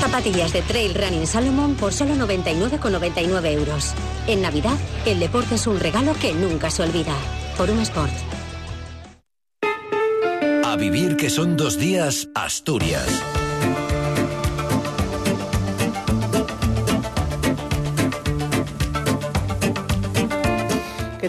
zapatillas de Trail Running Salomon por solo 99,99 euros. En Navidad, el deporte es un regalo que nunca se olvida. Por un Sport. A vivir que son dos días, Asturias.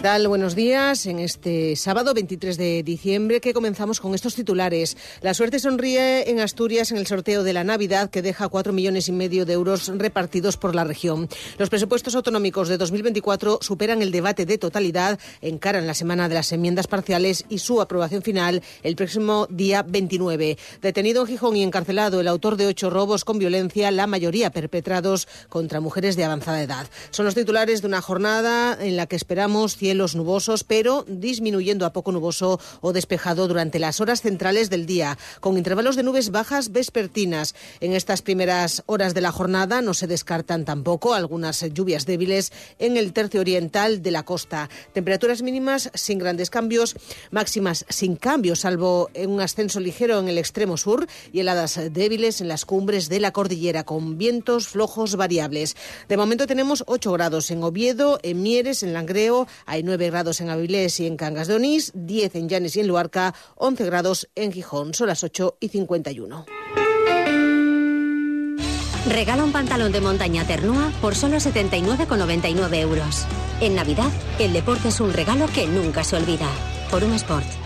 ¿Qué tal? Buenos días. En este sábado 23 de diciembre que comenzamos con estos titulares. La suerte sonríe en Asturias en el sorteo de la Navidad que deja cuatro millones y medio de euros repartidos por la región. Los presupuestos autonómicos de 2024 superan el debate de totalidad, encaran la semana de las enmiendas parciales y su aprobación final el próximo día 29. Detenido en Gijón y encarcelado el autor de ocho robos con violencia, la mayoría perpetrados contra mujeres de avanzada edad. Son los titulares de una jornada en la que esperamos cielos nubosos, pero disminuyendo a poco nuboso o despejado durante las horas centrales del día, con intervalos de nubes bajas vespertinas. En estas primeras horas de la jornada no se descartan tampoco algunas lluvias débiles en el tercio oriental de la costa. Temperaturas mínimas sin grandes cambios, máximas sin cambios, salvo en un ascenso ligero en el extremo sur y heladas débiles en las cumbres de la cordillera, con vientos flojos variables. De momento tenemos 8 grados en Oviedo, en Mieres, en Langreo, hay 9 grados en Avilés y en Cangas de Onís, 10 en Llanes y en Luarca, 11 grados en Gijón. Son las 8 y 51. Regala un pantalón de montaña Ternua por solo 79,99 euros. En Navidad, el deporte es un regalo que nunca se olvida. Por un Sport.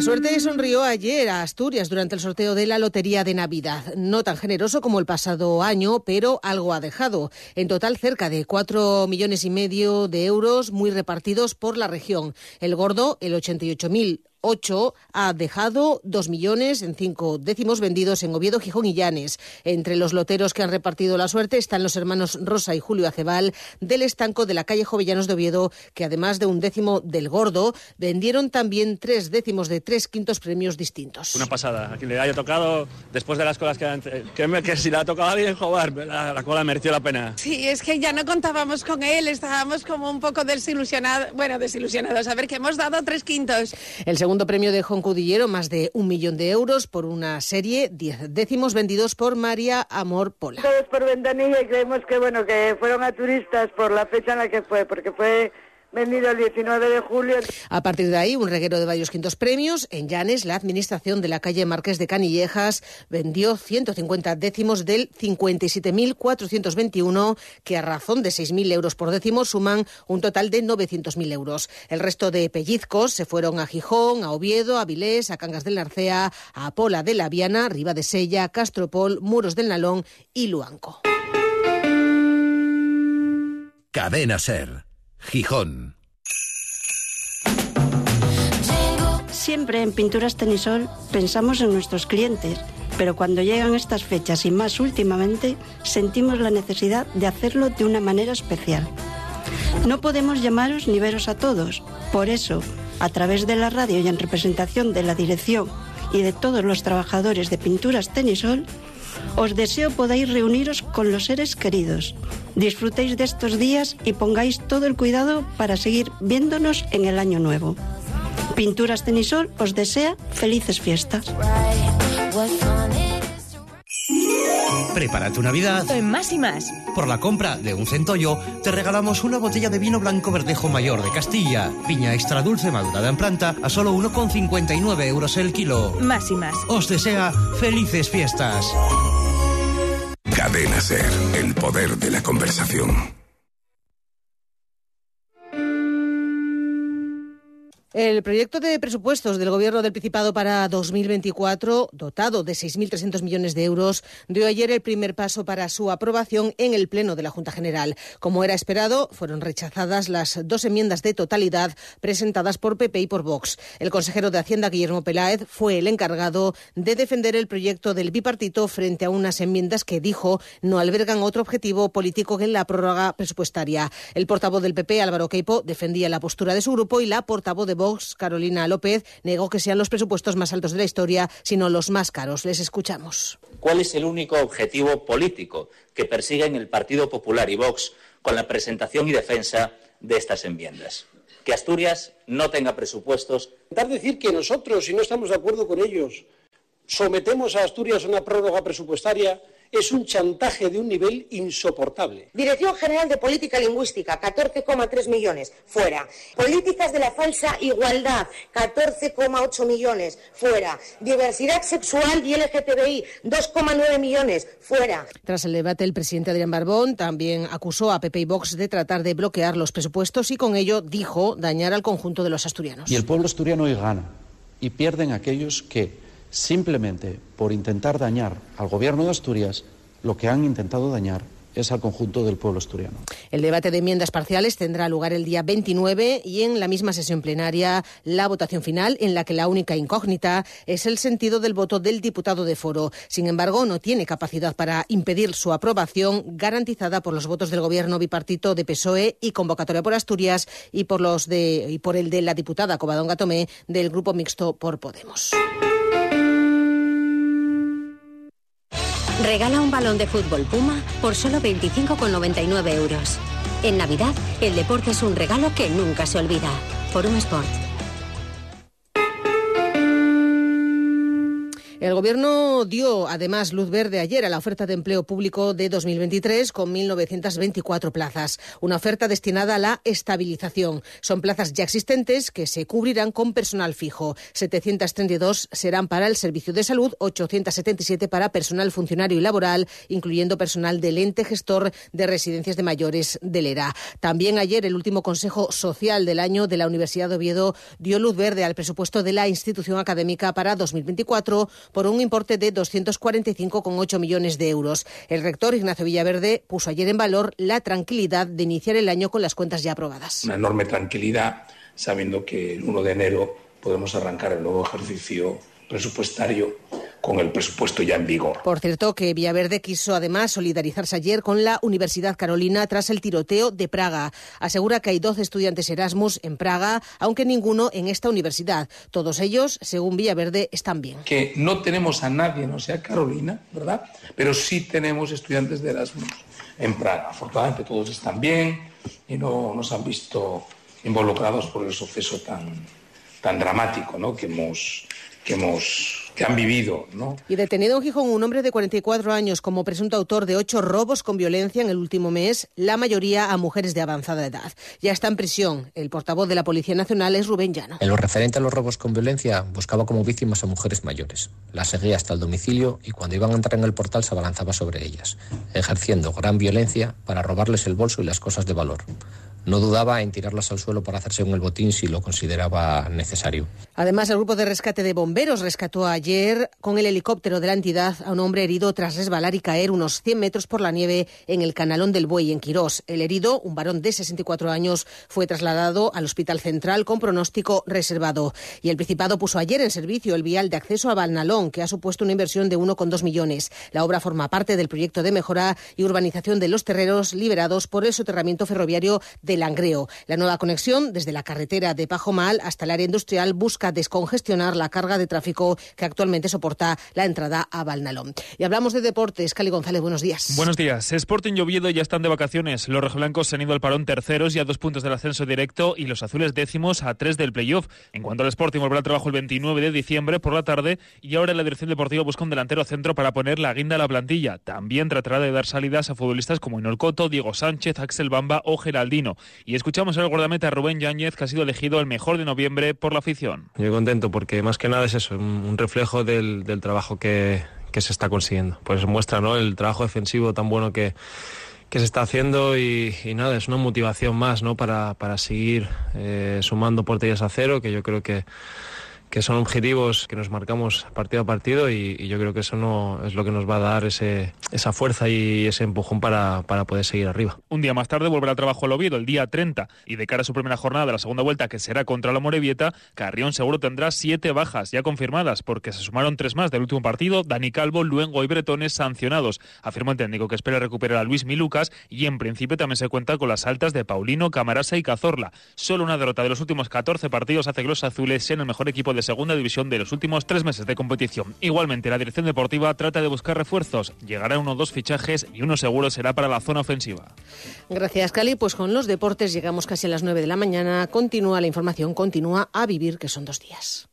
La suerte sonrió ayer a Asturias durante el sorteo de la Lotería de Navidad. No tan generoso como el pasado año, pero algo ha dejado. En total, cerca de cuatro millones y medio de euros muy repartidos por la región. El gordo, el 88.000 8 ha dejado 2 millones en cinco décimos vendidos en Oviedo, Gijón y Llanes. Entre los loteros que han repartido la suerte están los hermanos Rosa y Julio Acebal del estanco de la calle Jovellanos de Oviedo, que además de un décimo del gordo, vendieron también tres décimos de tres quintos premios distintos. Una pasada. A quien le haya tocado, después de las colas que, han, que, que si le ha tocado a alguien jugar, la, la, cola mereció la pena. Sí, es que ya no contábamos con él, estábamos como un poco desilusionados, bueno, desilusionados, a ver que hemos dado tres quintos. El segundo premio de Joncudillero, más de un millón de euros por una serie, diez décimos vendidos por María Amor Pola. Todos por ventanilla y creemos que bueno que fueron a turistas por la fecha en la que fue, porque fue vendido el 19 de julio. A partir de ahí, un reguero de varios quintos premios. En Llanes, la administración de la calle Marqués de Canillejas vendió 150 décimos del 57.421, que a razón de 6.000 euros por décimo suman un total de 900.000 euros. El resto de pellizcos se fueron a Gijón, a Oviedo, a Vilés, a Cangas del Narcea, a Pola de la Viana, Riva de Sella, Castropol, Muros del Nalón y Luanco. Cadena Ser. Gijón. Siempre en Pinturas Tenisol pensamos en nuestros clientes, pero cuando llegan estas fechas y más últimamente, sentimos la necesidad de hacerlo de una manera especial. No podemos llamaros ni veros a todos, por eso, a través de la radio y en representación de la dirección y de todos los trabajadores de Pinturas Tenisol, os deseo podáis reuniros con los seres queridos. Disfrutéis de estos días y pongáis todo el cuidado para seguir viéndonos en el año nuevo. Pinturas Tenisol os desea felices fiestas. Prepara tu Navidad en Más y Más. Por la compra de un centollo, te regalamos una botella de vino blanco verdejo mayor de Castilla, piña extra dulce madurada en planta a solo 1,59 euros el kilo. Más y Más. Os desea felices fiestas. Cadena Ser, el poder de la conversación. El proyecto de presupuestos del Gobierno del Principado para 2024, dotado de 6.300 millones de euros, dio ayer el primer paso para su aprobación en el Pleno de la Junta General. Como era esperado, fueron rechazadas las dos enmiendas de totalidad presentadas por PP y por Vox. El consejero de Hacienda, Guillermo Peláez, fue el encargado de defender el proyecto del bipartito frente a unas enmiendas que, dijo, no albergan otro objetivo político que la prórroga presupuestaria. El portavoz del PP, Álvaro Queipo, defendía la postura de su grupo y la portavoz de Vox, Carolina López, negó que sean los presupuestos más altos de la historia, sino los más caros. Les escuchamos. ¿Cuál es el único objetivo político que persiguen el Partido Popular y Vox con la presentación y defensa de estas enmiendas? Que Asturias no tenga presupuestos. Intentar decir que nosotros, si no estamos de acuerdo con ellos, sometemos a Asturias a una prórroga presupuestaria es un chantaje de un nivel insoportable. Dirección General de Política Lingüística, 14,3 millones, fuera. Políticas de la falsa igualdad, 14,8 millones, fuera. Diversidad sexual y LGTBI, 2,9 millones, fuera. Tras el debate, el presidente Adrián Barbón también acusó a PP y Vox de tratar de bloquear los presupuestos y con ello dijo dañar al conjunto de los asturianos. Y el pueblo asturiano hoy gana y pierden aquellos que simplemente por intentar dañar al Gobierno de Asturias, lo que han intentado dañar es al conjunto del pueblo asturiano. El debate de enmiendas parciales tendrá lugar el día 29 y en la misma sesión plenaria la votación final en la que la única incógnita es el sentido del voto del diputado de foro. Sin embargo, no tiene capacidad para impedir su aprobación garantizada por los votos del gobierno bipartito de PSOE y convocatoria por Asturias y por los de y por el de la diputada Covadonga Tomé del grupo mixto por Podemos. Regala un balón de fútbol Puma por solo 25,99 euros. En Navidad, el deporte es un regalo que nunca se olvida. Forum Sport. El Gobierno dio además luz verde ayer a la oferta de empleo público de 2023 con 1.924 plazas. Una oferta destinada a la estabilización. Son plazas ya existentes que se cubrirán con personal fijo. 732 serán para el servicio de salud, 877 para personal funcionario y laboral, incluyendo personal del ente gestor de residencias de mayores del ERA. También ayer el último Consejo Social del año de la Universidad de Oviedo dio luz verde al presupuesto de la institución académica para 2024 por un importe de 245,8 millones de euros. El rector Ignacio Villaverde puso ayer en valor la tranquilidad de iniciar el año con las cuentas ya aprobadas. Una enorme tranquilidad sabiendo que el 1 de enero podemos arrancar el nuevo ejercicio presupuestario con el presupuesto ya en vigor. Por cierto, que Villaverde quiso además solidarizarse ayer con la Universidad Carolina tras el tiroteo de Praga. Asegura que hay 12 estudiantes Erasmus en Praga, aunque ninguno en esta universidad. Todos ellos, según Villaverde, están bien. Que no tenemos a nadie, no sea Carolina, ¿verdad? Pero sí tenemos estudiantes de Erasmus en Praga. Afortunadamente todos están bien y no nos han visto involucrados por el suceso tan, tan dramático ¿no? que hemos que hemos que han vivido, ¿no? Y detenido en Gijón un hombre de 44 años como presunto autor de ocho robos con violencia en el último mes, la mayoría a mujeres de avanzada edad. Ya está en prisión. El portavoz de la Policía Nacional es Rubén Llano. En lo referente a los robos con violencia, buscaba como víctimas a mujeres mayores. Las seguía hasta el domicilio y cuando iban a entrar en el portal se abalanzaba sobre ellas, ejerciendo gran violencia para robarles el bolso y las cosas de valor. No dudaba en tirarlas al suelo para hacerse con el botín si lo consideraba necesario. Además, el grupo de rescate de bomberos rescató ayer con el helicóptero de la entidad a un hombre herido tras resbalar y caer unos 100 metros por la nieve en el Canalón del Buey, en Quirós. El herido, un varón de 64 años, fue trasladado al Hospital Central con pronóstico reservado. Y el Principado puso ayer en servicio el vial de acceso a Balnalón, que ha supuesto una inversión de 1,2 millones. La obra forma parte del proyecto de mejora y urbanización de los terrenos liberados por el soterramiento ferroviario de Langreo. La nueva conexión desde la carretera de Pajomal hasta el área industrial busca descongestionar la carga de tráfico que actualmente soporta la entrada a Balnalón. Y hablamos de deportes. Cali González, buenos días. Buenos días. Sporting y ya están de vacaciones. Los rojiblancos se han ido al parón terceros y a dos puntos del ascenso directo y los azules décimos a tres del playoff. En cuanto al Sporting, volverá al trabajo el 29 de diciembre por la tarde y ahora la dirección deportiva busca un delantero centro para poner la guinda a la plantilla. También tratará de dar salidas a futbolistas como Inolcoto, Diego Sánchez, Axel Bamba o Geraldino. Y escuchamos al guardameta Rubén Yáñez, que ha sido elegido el mejor de noviembre por la afición. Yo contento porque más que nada es eso, un reflejo del, del trabajo que, que, se está consiguiendo. Pues muestra ¿no? el trabajo defensivo tan bueno que, que se está haciendo y, y, nada, es una motivación más ¿no? para, para seguir eh, sumando porterías a cero, que yo creo que que son objetivos que nos marcamos partido a partido y, yo creo que eso no es lo que nos va a dar ese, esa fuerza y ese empujón para, para, poder seguir arriba. Un día más tarde volverá al trabajo el Oviedo, el día 30, y de cara a su primera jornada de la segunda vuelta, que será contra la Morevieta, Carrión seguro tendrá siete bajas ya confirmadas, porque se sumaron tres más del último partido, Dani Calvo, Luengo y Bretones sancionados. Afirmó el técnico que espera recuperar a Luis Milucas y en principio también se cuenta con las altas de Paulino, Camarasa y Cazorla. Solo una derrota de los últimos 14 partidos hace que los azules sean el mejor equipo de segunda división de los últimos tres meses de competición. Igualmente, la dirección deportiva trata de buscar refuerzos. Llegarán uno o dos fichajes y uno seguro será para la zona ofensiva. Gracias, Cali. Pues con los deportes llegamos casi a las 9 de la mañana. Continúa la información, continúa a vivir, que son dos días.